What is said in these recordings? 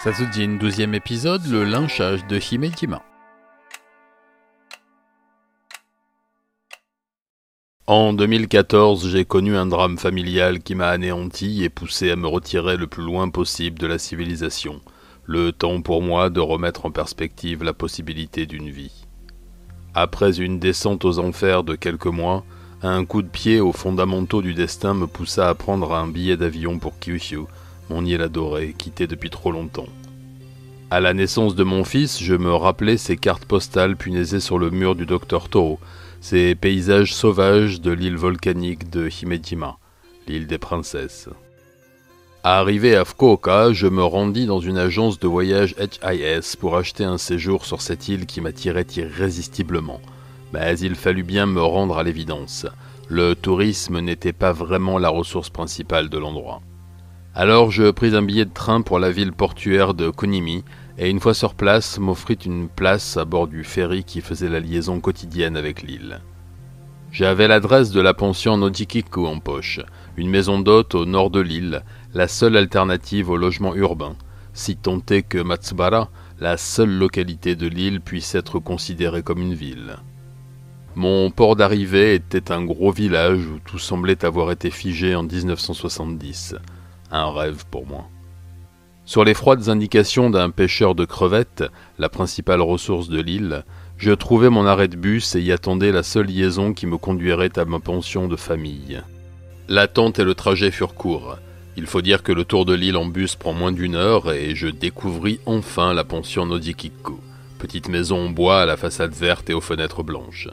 Satsujin, douzième épisode, le lynchage de Himejima. En 2014, j'ai connu un drame familial qui m'a anéanti et poussé à me retirer le plus loin possible de la civilisation. Le temps pour moi de remettre en perspective la possibilité d'une vie. Après une descente aux enfers de quelques mois, un coup de pied aux fondamentaux du destin me poussa à prendre un billet d'avion pour Kyushu, mon île adorée, quittée depuis trop longtemps. À la naissance de mon fils, je me rappelais ces cartes postales punaisées sur le mur du docteur Toro, ces paysages sauvages de l'île volcanique de Himejima, l'île des princesses. Arrivé à Fukuoka, je me rendis dans une agence de voyage HIS pour acheter un séjour sur cette île qui m'attirait irrésistiblement. Mais il fallut bien me rendre à l'évidence. Le tourisme n'était pas vraiment la ressource principale de l'endroit. Alors je pris un billet de train pour la ville portuaire de Kunimi et une fois sur place m'offrit une place à bord du ferry qui faisait la liaison quotidienne avec l'île. J'avais l'adresse de la pension Nojikiku en poche, une maison d'hôte au nord de l'île, la seule alternative au logement urbain, si tant est que Matsubara, la seule localité de l'île, puisse être considérée comme une ville. Mon port d'arrivée était un gros village où tout semblait avoir été figé en 1970 un rêve pour moi. Sur les froides indications d'un pêcheur de crevettes, la principale ressource de l'île, je trouvai mon arrêt de bus et y attendais la seule liaison qui me conduirait à ma pension de famille. L'attente et le trajet furent courts. Il faut dire que le tour de l'île en bus prend moins d'une heure et je découvris enfin la pension Nodikiko, petite maison en bois à la façade verte et aux fenêtres blanches.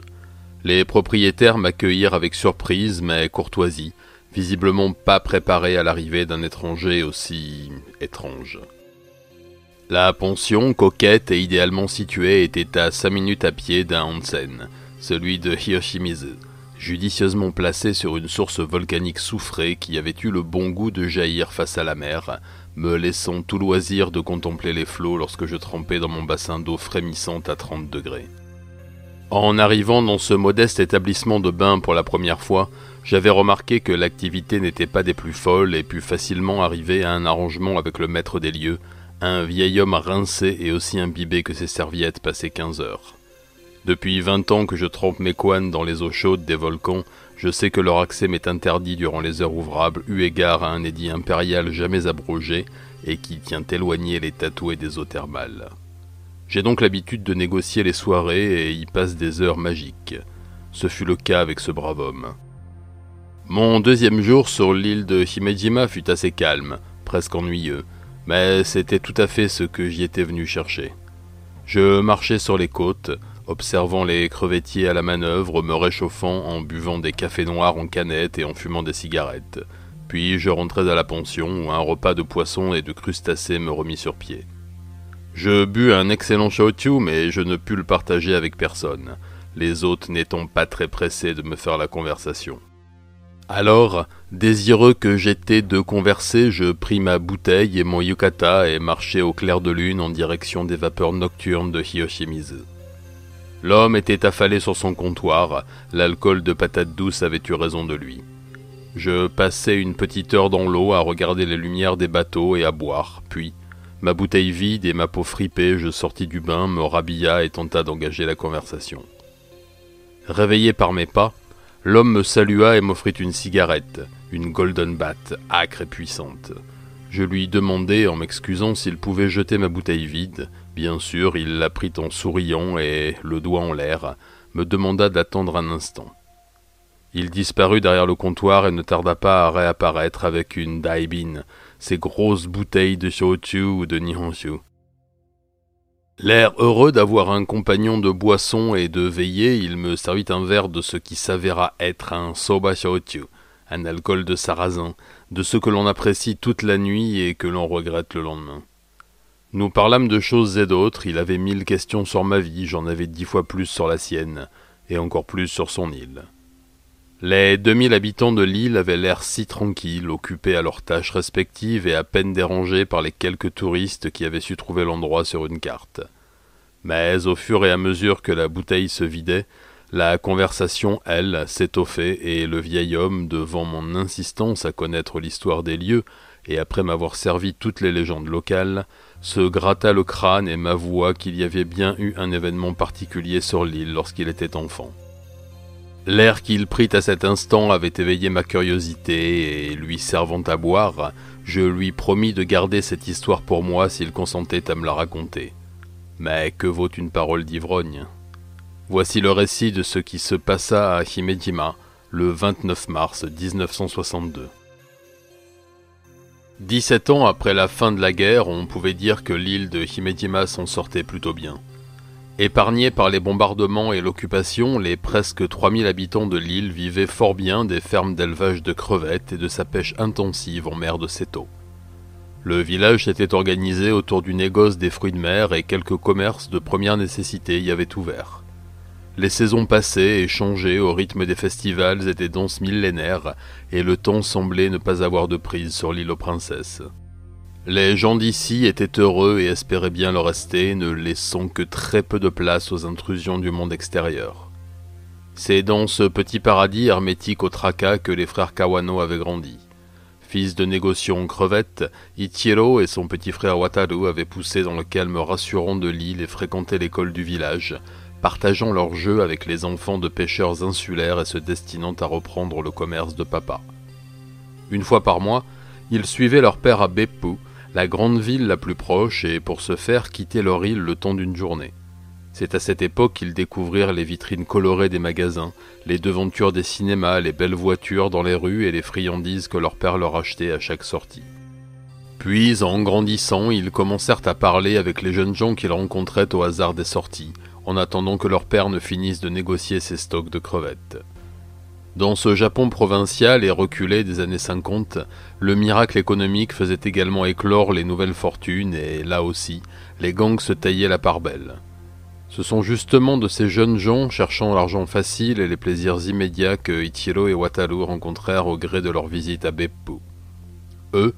Les propriétaires m'accueillirent avec surprise mais courtoisie, visiblement pas préparé à l'arrivée d'un étranger aussi étrange. La pension, coquette et idéalement située, était à cinq minutes à pied d'un onsen, celui de Hiyoshimizu, judicieusement placé sur une source volcanique soufrée qui avait eu le bon goût de jaillir face à la mer, me laissant tout loisir de contempler les flots lorsque je trempais dans mon bassin d'eau frémissante à 30 degrés. En arrivant dans ce modeste établissement de bain pour la première fois, j'avais remarqué que l'activité n'était pas des plus folles et put facilement arriver à un arrangement avec le maître des lieux, un vieil homme rincé et aussi imbibé que ses serviettes passées 15 heures. Depuis 20 ans que je trempe mes couanes dans les eaux chaudes des volcans, je sais que leur accès m'est interdit durant les heures ouvrables, eu égard à un édit impérial jamais abrogé et qui tient éloigné les tatoués des eaux thermales. J'ai donc l'habitude de négocier les soirées et y passe des heures magiques. Ce fut le cas avec ce brave homme. Mon deuxième jour sur l'île de Himejima fut assez calme, presque ennuyeux, mais c'était tout à fait ce que j'y étais venu chercher. Je marchais sur les côtes, observant les crevettiers à la manœuvre, me réchauffant en buvant des cafés noirs en canette et en fumant des cigarettes. Puis je rentrais à la pension où un repas de poissons et de crustacés me remit sur pied. Je bus un excellent shochu, mais je ne pus le partager avec personne, les hôtes n'étant pas très pressés de me faire la conversation. Alors, désireux que j'étais de converser, je pris ma bouteille et mon yukata et marchai au clair de lune en direction des vapeurs nocturnes de Hiyoshimizu. L'homme était affalé sur son comptoir, l'alcool de patate douce avait eu raison de lui. Je passai une petite heure dans l'eau à regarder les lumières des bateaux et à boire, puis, Ma bouteille vide et ma peau fripée, je sortis du bain, me rhabilla et tenta d'engager la conversation. Réveillé par mes pas, l'homme me salua et m'offrit une cigarette, une Golden Bat, âcre et puissante. Je lui demandai, en m'excusant, s'il pouvait jeter ma bouteille vide. Bien sûr, il la prit en souriant et, le doigt en l'air, me demanda d'attendre un instant. Il disparut derrière le comptoir et ne tarda pas à réapparaître avec une daibin, ces grosses bouteilles de shochu ou de nihonshu. L'air heureux d'avoir un compagnon de boisson et de veillée, il me servit un verre de ce qui s'avéra être un soba un alcool de sarrasin, de ce que l'on apprécie toute la nuit et que l'on regrette le lendemain. Nous parlâmes de choses et d'autres, il avait mille questions sur ma vie, j'en avais dix fois plus sur la sienne, et encore plus sur son île. Les 2000 habitants de l'île avaient l'air si tranquilles, occupés à leurs tâches respectives et à peine dérangés par les quelques touristes qui avaient su trouver l'endroit sur une carte. Mais au fur et à mesure que la bouteille se vidait, la conversation, elle, s'étoffait et le vieil homme, devant mon insistance à connaître l'histoire des lieux, et après m'avoir servi toutes les légendes locales, se gratta le crâne et m'avoua qu'il y avait bien eu un événement particulier sur l'île lorsqu'il était enfant. L'air qu'il prit à cet instant avait éveillé ma curiosité, et lui servant à boire, je lui promis de garder cette histoire pour moi s'il consentait à me la raconter. Mais que vaut une parole d'ivrogne? Voici le récit de ce qui se passa à Himejima le 29 mars 1962. Dix-sept ans après la fin de la guerre, on pouvait dire que l'île de Himejima s'en sortait plutôt bien. Épargnés par les bombardements et l'occupation, les presque 3000 habitants de l'île vivaient fort bien des fermes d'élevage de crevettes et de sa pêche intensive en mer de Seto. Le village s'était organisé autour du négoce des fruits de mer et quelques commerces de première nécessité y avaient ouvert. Les saisons passaient et changeaient au rythme des festivals et des danses millénaires, et le temps semblait ne pas avoir de prise sur l'île aux princesses. Les gens d'ici étaient heureux et espéraient bien le rester, ne laissant que très peu de place aux intrusions du monde extérieur. C'est dans ce petit paradis hermétique au tracas que les frères Kawano avaient grandi. Fils de négociants en crevettes, Ichiro et son petit frère Wataru avaient poussé dans le calme rassurant de l'île et fréquenté l'école du village, partageant leurs jeux avec les enfants de pêcheurs insulaires et se destinant à reprendre le commerce de papa. Une fois par mois, ils suivaient leur père à Beppu, la grande ville la plus proche, et pour ce faire quitter leur île le temps d'une journée. C'est à cette époque qu'ils découvrirent les vitrines colorées des magasins, les devantures des cinémas, les belles voitures dans les rues et les friandises que leur père leur achetait à chaque sortie. Puis, en grandissant, ils commencèrent à parler avec les jeunes gens qu'ils rencontraient au hasard des sorties, en attendant que leur père ne finisse de négocier ses stocks de crevettes. Dans ce Japon provincial et reculé des années 50, le miracle économique faisait également éclore les nouvelles fortunes et, là aussi, les gangs se taillaient la part belle. Ce sont justement de ces jeunes gens cherchant l'argent facile et les plaisirs immédiats que Ichiro et Wataru rencontrèrent au gré de leur visite à Beppu. Eux,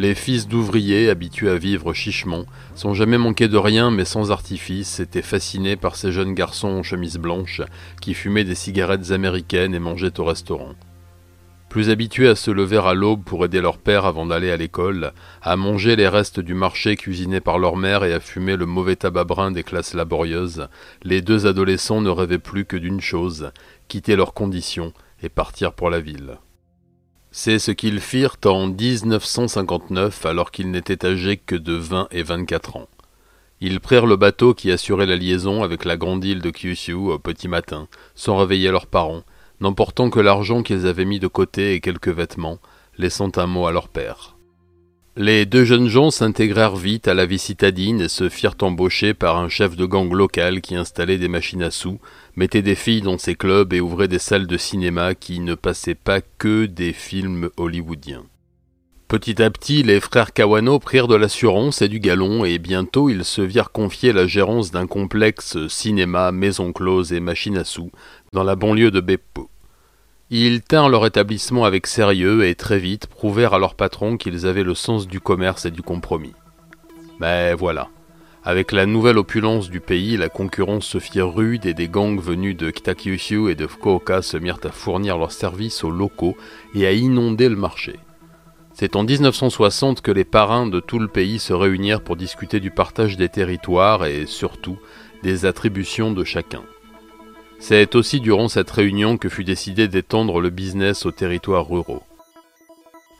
les fils d'ouvriers, habitués à vivre chichement, sans jamais manquer de rien mais sans artifice, étaient fascinés par ces jeunes garçons en chemise blanche qui fumaient des cigarettes américaines et mangeaient au restaurant. Plus habitués à se lever à l'aube pour aider leur père avant d'aller à l'école, à manger les restes du marché cuisinés par leur mère et à fumer le mauvais tabac brun des classes laborieuses, les deux adolescents ne rêvaient plus que d'une chose, quitter leurs conditions et partir pour la ville. C'est ce qu'ils firent en 1959 alors qu'ils n'étaient âgés que de 20 et 24 ans. Ils prirent le bateau qui assurait la liaison avec la grande île de Kyushu au petit matin, sans réveiller leurs parents, n'emportant que l'argent qu'ils avaient mis de côté et quelques vêtements, laissant un mot à leur père. Les deux jeunes gens s'intégrèrent vite à la vie citadine et se firent embaucher par un chef de gang local qui installait des machines à sous, mettait des filles dans ses clubs et ouvrait des salles de cinéma qui ne passaient pas que des films hollywoodiens. Petit à petit, les frères Kawano prirent de l'assurance et du galon et bientôt ils se virent confier la gérance d'un complexe cinéma, maison close et machine à sous dans la banlieue de Beppo. Ils tinrent leur établissement avec sérieux et très vite prouvèrent à leur patron qu'ils avaient le sens du commerce et du compromis. Mais voilà. Avec la nouvelle opulence du pays, la concurrence se fit rude et des gangs venus de Kitakyushu et de Fukuoka se mirent à fournir leurs services aux locaux et à inonder le marché. C'est en 1960 que les parrains de tout le pays se réunirent pour discuter du partage des territoires et surtout des attributions de chacun. C'est aussi durant cette réunion que fut décidé d'étendre le business aux territoires ruraux.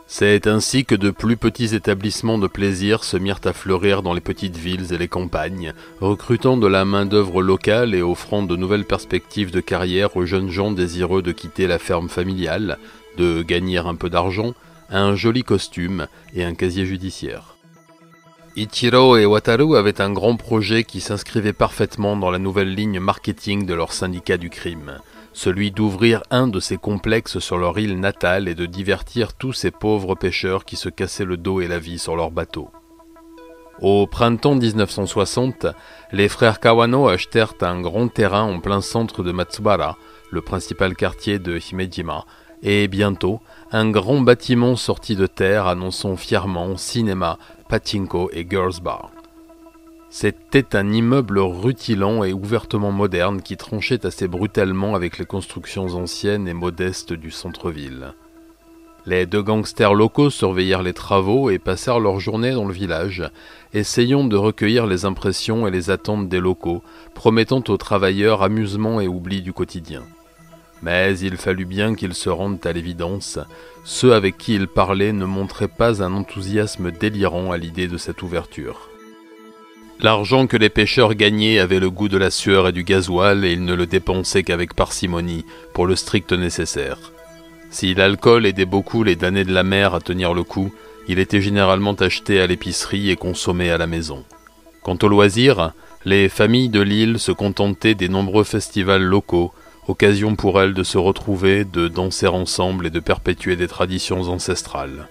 C'est ainsi que de plus petits établissements de plaisir se mirent à fleurir dans les petites villes et les campagnes, recrutant de la main-d'œuvre locale et offrant de nouvelles perspectives de carrière aux jeunes gens désireux de quitter la ferme familiale, de gagner un peu d'argent, un joli costume et un casier judiciaire. Ichiro et Wataru avaient un grand projet qui s'inscrivait parfaitement dans la nouvelle ligne marketing de leur syndicat du crime, celui d'ouvrir un de ces complexes sur leur île natale et de divertir tous ces pauvres pêcheurs qui se cassaient le dos et la vie sur leur bateau. Au printemps 1960, les frères Kawano achetèrent un grand terrain en plein centre de Matsubara, le principal quartier de Himejima, et bientôt, un grand bâtiment sorti de terre annonçant fièrement cinéma, Pachinko et Girls Bar. C'était un immeuble rutilant et ouvertement moderne qui tranchait assez brutalement avec les constructions anciennes et modestes du centre-ville. Les deux gangsters locaux surveillèrent les travaux et passèrent leur journée dans le village, essayant de recueillir les impressions et les attentes des locaux, promettant aux travailleurs amusement et oubli du quotidien. Mais il fallut bien qu'ils se rendent à l'évidence, ceux avec qui ils parlaient ne montraient pas un enthousiasme délirant à l'idée de cette ouverture. L'argent que les pêcheurs gagnaient avait le goût de la sueur et du gasoil et ils ne le dépensaient qu'avec parcimonie, pour le strict nécessaire. Si l'alcool aidait beaucoup les damnés de la mer à tenir le coup, il était généralement acheté à l'épicerie et consommé à la maison. Quant aux loisirs, les familles de l'île se contentaient des nombreux festivals locaux, occasion pour elles de se retrouver, de danser ensemble et de perpétuer des traditions ancestrales.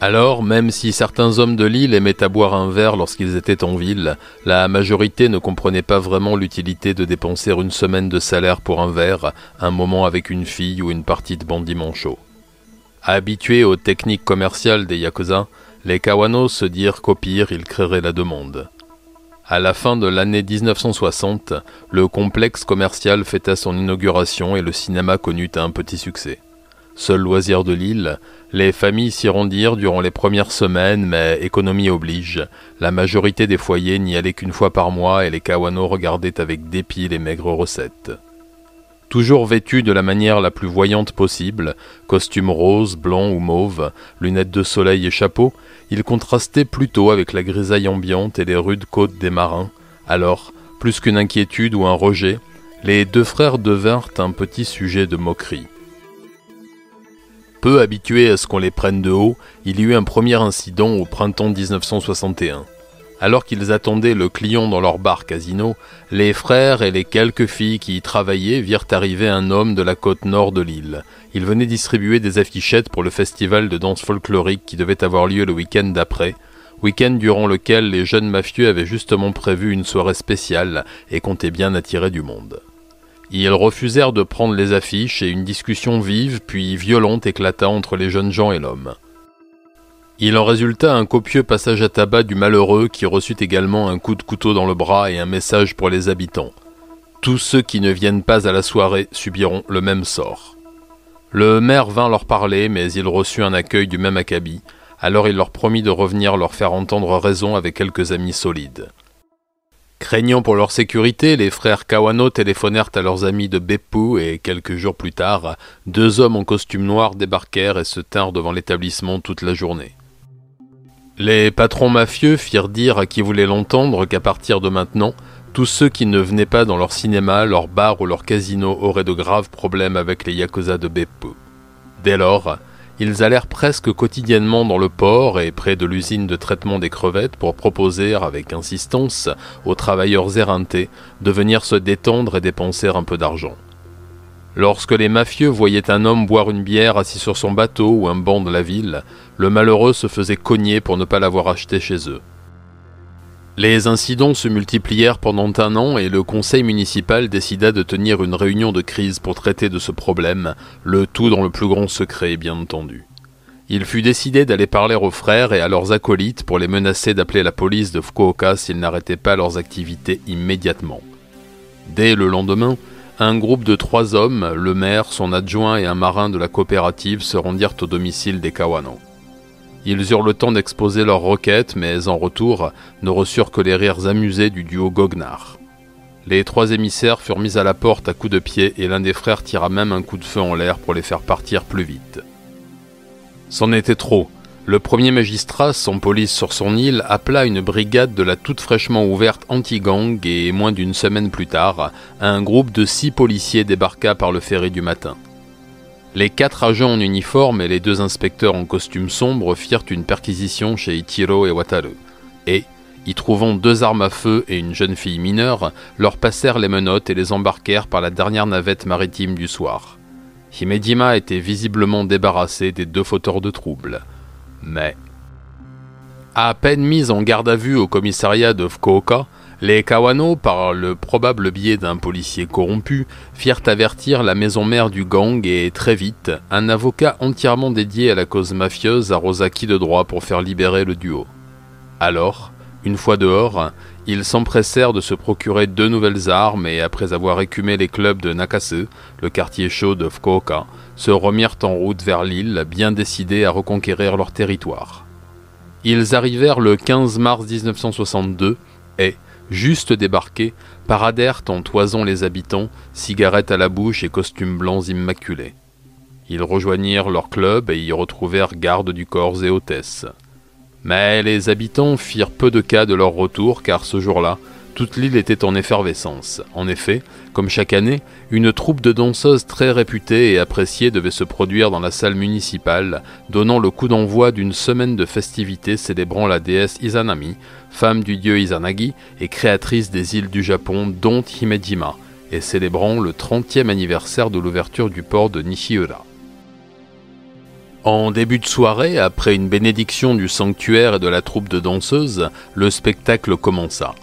Alors, même si certains hommes de l'île aimaient à boire un verre lorsqu'ils étaient en ville, la majorité ne comprenait pas vraiment l'utilité de dépenser une semaine de salaire pour un verre, un moment avec une fille ou une partie de bandit manchot. Habitués aux techniques commerciales des Yakuza, les Kawanos se dirent qu'au pire, ils créeraient la demande. À la fin de l'année 1960, le complexe commercial fêta son inauguration et le cinéma connut un petit succès. Seul loisir de l'île, les familles s'y rendirent durant les premières semaines, mais économie oblige. La majorité des foyers n'y allaient qu'une fois par mois et les Kawano regardaient avec dépit les maigres recettes. Toujours vêtus de la manière la plus voyante possible, costume rose, blanc ou mauve, lunettes de soleil et chapeau, ils contrastaient plutôt avec la grisaille ambiante et les rudes côtes des marins. Alors, plus qu'une inquiétude ou un rejet, les deux frères devinrent un petit sujet de moquerie. Peu habitués à ce qu'on les prenne de haut, il y eut un premier incident au printemps 1961. Alors qu'ils attendaient le client dans leur bar casino, les frères et les quelques filles qui y travaillaient virent arriver un homme de la côte nord de l'île. Il venait distribuer des affichettes pour le festival de danse folklorique qui devait avoir lieu le week-end d'après, week-end durant lequel les jeunes mafieux avaient justement prévu une soirée spéciale et comptaient bien attirer du monde. Ils refusèrent de prendre les affiches et une discussion vive puis violente éclata entre les jeunes gens et l'homme. Il en résulta un copieux passage à tabac du malheureux qui reçut également un coup de couteau dans le bras et un message pour les habitants. Tous ceux qui ne viennent pas à la soirée subiront le même sort. Le maire vint leur parler, mais il reçut un accueil du même acabit, alors il leur promit de revenir leur faire entendre raison avec quelques amis solides. Craignant pour leur sécurité, les frères Kawano téléphonèrent à leurs amis de Beppu et quelques jours plus tard, deux hommes en costume noir débarquèrent et se tinrent devant l'établissement toute la journée. Les patrons mafieux firent dire à qui voulait l'entendre qu'à partir de maintenant, tous ceux qui ne venaient pas dans leur cinéma, leur bar ou leur casino auraient de graves problèmes avec les yakuza de Beppu. Dès lors, ils allèrent presque quotidiennement dans le port et près de l'usine de traitement des crevettes pour proposer avec insistance aux travailleurs éreintés de venir se détendre et dépenser un peu d'argent. Lorsque les mafieux voyaient un homme boire une bière assis sur son bateau ou un banc de la ville, le malheureux se faisait cogner pour ne pas l'avoir acheté chez eux. Les incidents se multiplièrent pendant un an et le conseil municipal décida de tenir une réunion de crise pour traiter de ce problème, le tout dans le plus grand secret bien entendu. Il fut décidé d'aller parler aux frères et à leurs acolytes pour les menacer d'appeler la police de Fukuoka s'ils n'arrêtaient pas leurs activités immédiatement. Dès le lendemain, un groupe de trois hommes, le maire, son adjoint et un marin de la coopérative se rendirent au domicile des Kawano. Ils eurent le temps d'exposer leurs requêtes, mais en retour, ne reçurent que les rires amusés du duo Goguenard. Les trois émissaires furent mis à la porte à coups de pied et l'un des frères tira même un coup de feu en l'air pour les faire partir plus vite. C'en était trop. Le premier magistrat, sans police sur son île, appela une brigade de la toute fraîchement ouverte anti-gang et, moins d'une semaine plus tard, un groupe de six policiers débarqua par le ferry du matin. Les quatre agents en uniforme et les deux inspecteurs en costume sombre firent une perquisition chez Ichiro et Wataru, et, y trouvant deux armes à feu et une jeune fille mineure, leur passèrent les menottes et les embarquèrent par la dernière navette maritime du soir. Himejima était visiblement débarrassé des deux fauteurs de troubles. Mais, à peine mis en garde à vue au commissariat de Fukuoka, les Kawano, par le probable biais d'un policier corrompu, firent avertir la maison mère du gang et très vite, un avocat entièrement dédié à la cause mafieuse arrosa qui de droit pour faire libérer le duo. Alors, Une fois dehors, ils s'empressèrent de se procurer deux nouvelles armes et après avoir écumé les clubs de Nakasu, le quartier chaud de Fukuoka, se remirent en route vers l'île, bien décidés à reconquérir leur territoire. Ils arrivèrent le 15 mars 1962 et, juste débarqués, paradèrent en toisant les habitants, cigarettes à la bouche et costumes blancs immaculés. Ils rejoignirent leur club et y retrouvèrent gardes du corps et hôtesses. Mais les habitants firent peu de cas de leur retour car ce jour-là, toute l'île était en effervescence. En effet, comme chaque année, une troupe de danseuses très réputée et appréciée devait se produire dans la salle municipale, donnant le coup d'envoi d'une semaine de festivités célébrant la déesse Izanami, femme du dieu Izanagi et créatrice des îles du Japon dont Himejima, et célébrant le 30e anniversaire de l'ouverture du port de Nishiura. En début de soirée, après une bénédiction du sanctuaire et de la troupe de danseuses, le spectacle commença.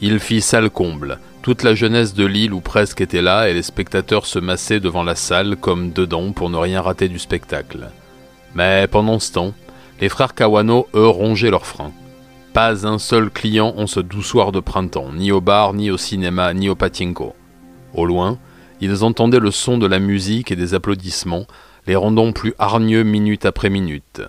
Il fit salle comble. Toute la jeunesse de l'île ou presque était là et les spectateurs se massaient devant la salle comme dedans pour ne rien rater du spectacle. Mais pendant ce temps, les frères Kawano, eux, rongeaient leurs freins. Pas un seul client en ce doux soir de printemps, ni au bar, ni au cinéma, ni au patinko. Au loin, ils entendaient le son de la musique et des applaudissements, les rendant plus hargneux minute après minute.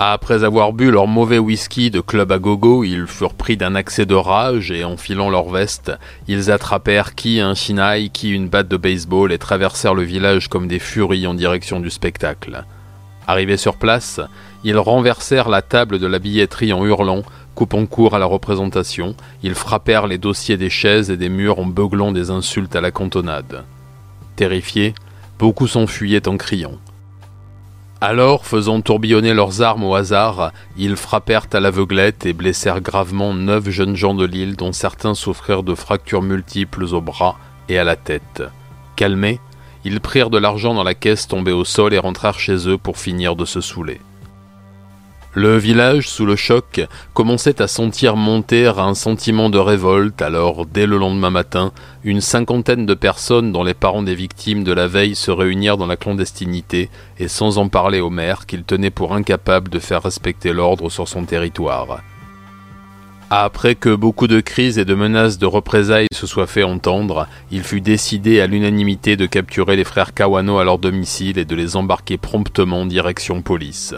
Après avoir bu leur mauvais whisky de club à gogo, ils furent pris d'un accès de rage et enfilant leur veste, ils attrapèrent qui un chinaï, qui une batte de baseball et traversèrent le village comme des furies en direction du spectacle. Arrivés sur place, ils renversèrent la table de la billetterie en hurlant, coupant court à la représentation, ils frappèrent les dossiers des chaises et des murs en beuglant des insultes à la cantonade. Terrifiés, Beaucoup s'enfuyaient en criant. Alors, faisant tourbillonner leurs armes au hasard, ils frappèrent à l'aveuglette et blessèrent gravement neuf jeunes gens de l'île dont certains souffrirent de fractures multiples aux bras et à la tête. Calmés, ils prirent de l'argent dans la caisse tombée au sol et rentrèrent chez eux pour finir de se saouler. Le village, sous le choc, commençait à sentir monter un sentiment de révolte, alors dès le lendemain matin, une cinquantaine de personnes dont les parents des victimes de la veille se réunirent dans la clandestinité, et sans en parler au maire, qu'il tenait pour incapable de faire respecter l'ordre sur son territoire. Après que beaucoup de crises et de menaces de représailles se soient fait entendre, il fut décidé à l'unanimité de capturer les frères Kawano à leur domicile et de les embarquer promptement direction police.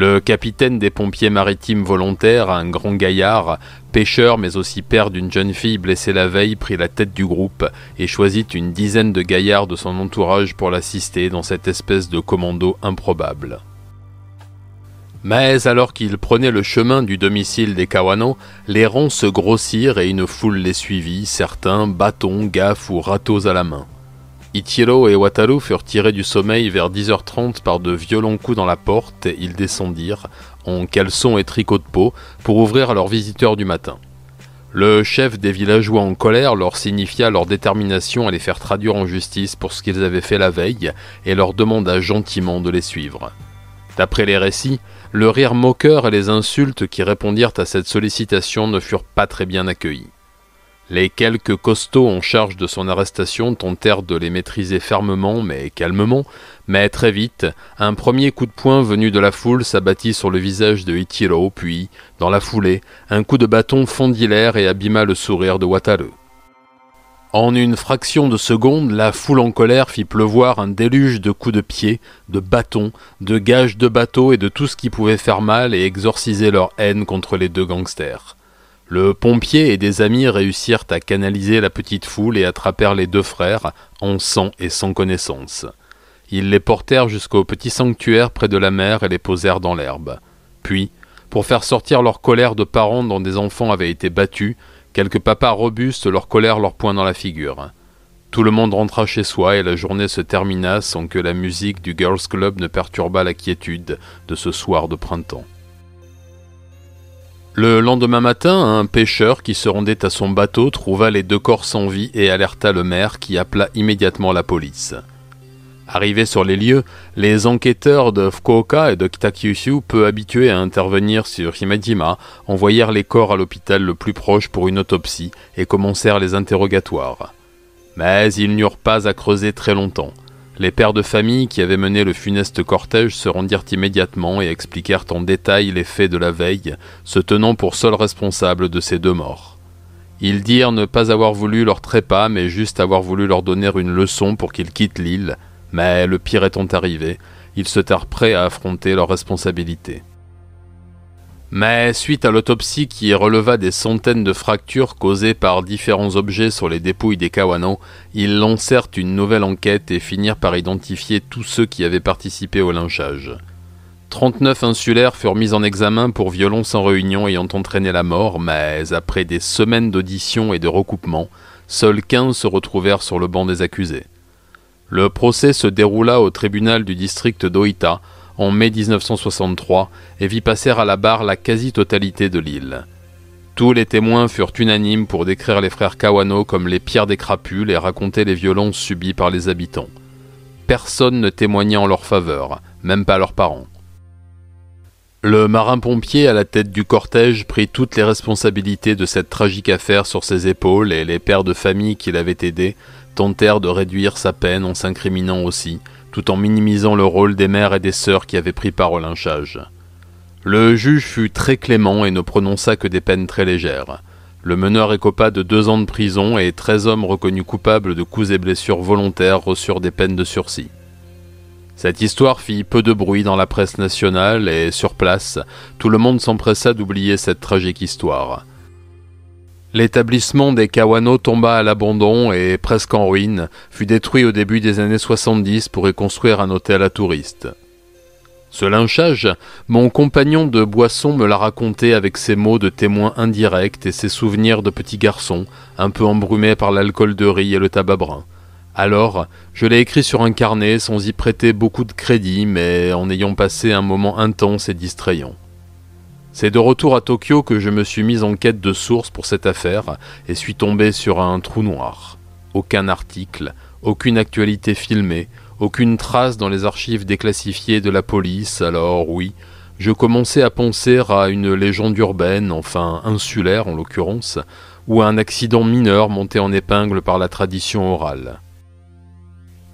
Le capitaine des pompiers maritimes volontaires, un grand gaillard, pêcheur mais aussi père d'une jeune fille blessée la veille, prit la tête du groupe et choisit une dizaine de gaillards de son entourage pour l'assister dans cette espèce de commando improbable. Mais alors qu'il prenait le chemin du domicile des Kawano, les rangs se grossirent et une foule les suivit, certains bâtons, gaffes ou râteaux à la main. Ichiro et Wataru furent tirés du sommeil vers 10h30 par de violents coups dans la porte et ils descendirent, en caleçon et tricot de peau, pour ouvrir à leurs visiteurs du matin. Le chef des villageois en colère leur signifia leur détermination à les faire traduire en justice pour ce qu'ils avaient fait la veille et leur demanda gentiment de les suivre. D'après les récits, le rire moqueur et les insultes qui répondirent à cette sollicitation ne furent pas très bien accueillis. Les quelques costauds en charge de son arrestation tentèrent de les maîtriser fermement mais calmement, mais très vite, un premier coup de poing venu de la foule s'abattit sur le visage de Ichiro, puis, dans la foulée, un coup de bâton fondit l'air et abîma le sourire de Wataru. En une fraction de seconde, la foule en colère fit pleuvoir un déluge de coups de pied, de bâtons, de gages de bateaux et de tout ce qui pouvait faire mal et exorciser leur haine contre les deux gangsters. Le pompier et des amis réussirent à canaliser la petite foule et attrapèrent les deux frères, en sang et sans connaissance. Ils les portèrent jusqu'au petit sanctuaire près de la mer et les posèrent dans l'herbe. Puis, pour faire sortir leur colère de parents dont des enfants avaient été battus, quelques papas robustes leur collèrent leur poing dans la figure. Tout le monde rentra chez soi et la journée se termina sans que la musique du Girls Club ne perturbât la quiétude de ce soir de printemps. Le lendemain matin, un pêcheur qui se rendait à son bateau trouva les deux corps sans vie et alerta le maire qui appela immédiatement la police. Arrivés sur les lieux, les enquêteurs de Fukuoka et de Kitakyushu, peu habitués à intervenir sur Himejima, envoyèrent les corps à l'hôpital le plus proche pour une autopsie et commencèrent les interrogatoires. Mais ils n'eurent pas à creuser très longtemps. Les pères de famille qui avaient mené le funeste cortège se rendirent immédiatement et expliquèrent en détail les faits de la veille, se tenant pour seuls responsables de ces deux morts. Ils dirent ne pas avoir voulu leur trépas, mais juste avoir voulu leur donner une leçon pour qu'ils quittent l'île, mais le pire étant arrivé, ils se tinrent prêts à affronter leurs responsabilités. Mais suite à l'autopsie qui releva des centaines de fractures causées par différents objets sur les dépouilles des Kawano, ils lancèrent une nouvelle enquête et finirent par identifier tous ceux qui avaient participé au lynchage. 39 insulaires furent mis en examen pour violence en réunion ayant entraîné la mort, mais après des semaines d'auditions et de recoupements, seuls 15 se retrouvèrent sur le banc des accusés. Le procès se déroula au tribunal du district d'Oita, en mai 1963 et vit passer à la barre la quasi-totalité de l'île. Tous les témoins furent unanimes pour décrire les frères Kawano comme les pires des crapules et raconter les violences subies par les habitants. Personne ne témoignait en leur faveur, même pas leurs parents. Le marin-pompier à la tête du cortège prit toutes les responsabilités de cette tragique affaire sur ses épaules et les pères de famille qui l'avaient aidé tentèrent de réduire sa peine en s'incriminant aussi, tout en minimisant le rôle des mères et des sœurs qui avaient pris part au lynchage. Le juge fut très clément et ne prononça que des peines très légères. Le meneur écopa de deux ans de prison et treize hommes reconnus coupables de coups et blessures volontaires reçurent des peines de sursis. Cette histoire fit peu de bruit dans la presse nationale et sur place, tout le monde s'empressa d'oublier cette tragique histoire. L'établissement des Kawano tomba à l'abandon et, presque en ruine, fut détruit au début des années 70 pour y construire un hôtel à touristes. Ce lynchage, mon compagnon de boisson me l'a raconté avec ses mots de témoin indirect et ses souvenirs de petit garçon, un peu embrumé par l'alcool de riz et le tabac brun. Alors, je l'ai écrit sur un carnet sans y prêter beaucoup de crédit, mais en ayant passé un moment intense et distrayant. C'est de retour à Tokyo que je me suis mis en quête de sources pour cette affaire et suis tombé sur un trou noir. Aucun article, aucune actualité filmée, aucune trace dans les archives déclassifiées de la police, alors oui, je commençais à penser à une légende urbaine, enfin insulaire en l'occurrence, ou à un accident mineur monté en épingle par la tradition orale.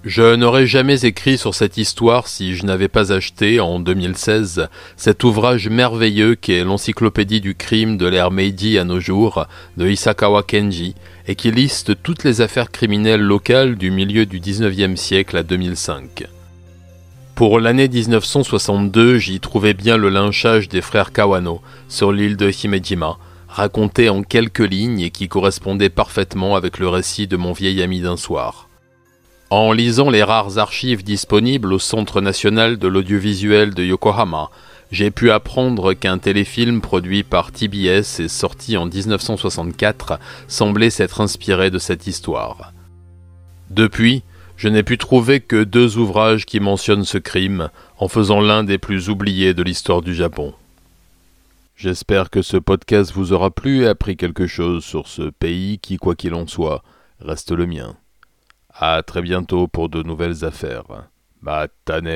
Je n'aurais jamais écrit sur cette histoire si je n'avais pas acheté, en 2016, cet ouvrage merveilleux qui est l'encyclopédie du crime de l'ère Meiji à nos jours, de Isakawa Kenji, et qui liste toutes les affaires criminelles locales du milieu du 19e siècle à 2005. Pour l'année 1962, j'y trouvais bien le lynchage des frères Kawano sur l'île de Himejima, raconté en quelques lignes et qui correspondait parfaitement avec le récit de mon vieil ami d'un soir. En lisant les rares archives disponibles au Centre national de l'audiovisuel de Yokohama, j'ai pu apprendre qu'un téléfilm produit par TBS et sorti en 1964 semblait s'être inspiré de cette histoire. Depuis, je n'ai pu trouver que deux ouvrages qui mentionnent ce crime, en faisant l'un des plus oubliés de l'histoire du Japon. J'espère que ce podcast vous aura plu et appris quelque chose sur ce pays qui, quoi qu'il en soit, reste le mien. À très bientôt pour de nouvelles affaires. Matane